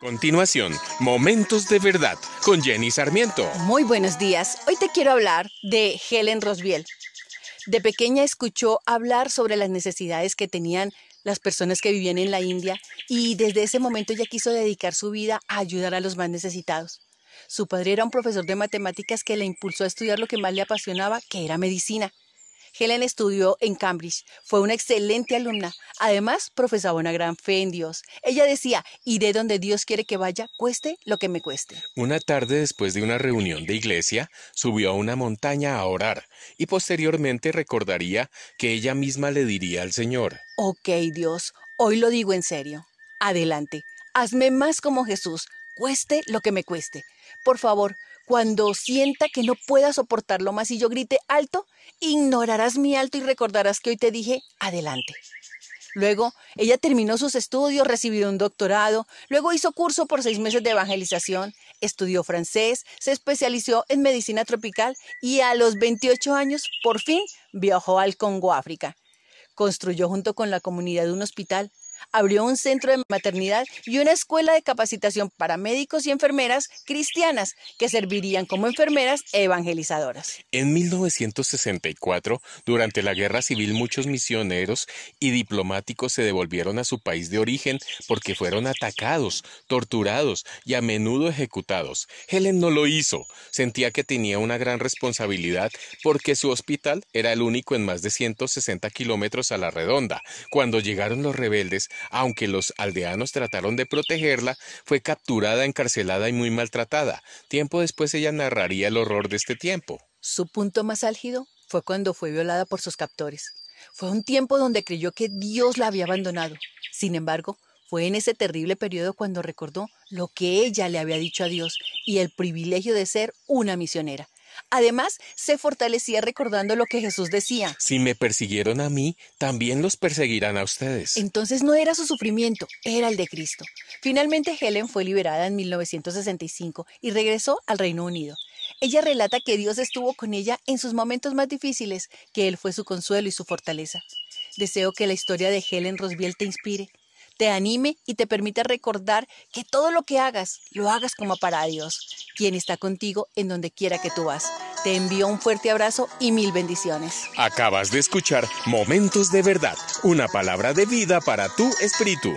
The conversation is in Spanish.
Continuación, Momentos de Verdad con Jenny Sarmiento. Muy buenos días. Hoy te quiero hablar de Helen Rosbiel. De pequeña escuchó hablar sobre las necesidades que tenían las personas que vivían en la India y desde ese momento ella quiso dedicar su vida a ayudar a los más necesitados. Su padre era un profesor de matemáticas que le impulsó a estudiar lo que más le apasionaba, que era medicina. Helen estudió en Cambridge, fue una excelente alumna. Además, profesaba una gran fe en Dios. Ella decía, iré donde Dios quiere que vaya, cueste lo que me cueste. Una tarde después de una reunión de iglesia, subió a una montaña a orar y posteriormente recordaría que ella misma le diría al Señor, Ok, Dios, hoy lo digo en serio. Adelante, hazme más como Jesús, cueste lo que me cueste. Por favor, cuando sienta que no pueda soportarlo más y yo grite alto, ignorarás mi alto y recordarás que hoy te dije adelante. Luego, ella terminó sus estudios, recibió un doctorado, luego hizo curso por seis meses de evangelización, estudió francés, se especializó en medicina tropical y a los 28 años, por fin, viajó al Congo, África. Construyó junto con la comunidad un hospital, abrió un centro de maternidad y una escuela de capacitación para médicos y enfermeras cristianas que servirían como enfermeras evangelizadoras. En 1964, durante la Guerra Civil, muchos misioneros y diplomáticos se devolvieron a su país de origen porque fueron atacados, torturados y a menudo ejecutados. Helen no lo hizo. Sentía que tenía una gran responsabilidad porque su hospital era el único en más de 160 kilómetros a la redonda. Cuando llegaron los rebeldes, aunque los aldeanos trataron de protegerla, fue capturada, encarcelada y muy maltratada. Tiempo después ella narraría el horror de este tiempo. Su punto más álgido fue cuando fue violada por sus captores. Fue un tiempo donde creyó que Dios la había abandonado. Sin embargo, fue en ese terrible periodo cuando recordó lo que ella le había dicho a Dios y el privilegio de ser una misionera. Además, se fortalecía recordando lo que Jesús decía. Si me persiguieron a mí, también los perseguirán a ustedes. Entonces no era su sufrimiento, era el de Cristo. Finalmente Helen fue liberada en 1965 y regresó al Reino Unido. Ella relata que Dios estuvo con ella en sus momentos más difíciles, que Él fue su consuelo y su fortaleza. Deseo que la historia de Helen Rosbiel te inspire, te anime y te permita recordar que todo lo que hagas, lo hagas como para Dios, quien está contigo en donde quiera que tú vas. Te envío un fuerte abrazo y mil bendiciones. Acabas de escuchar Momentos de Verdad, una palabra de vida para tu espíritu.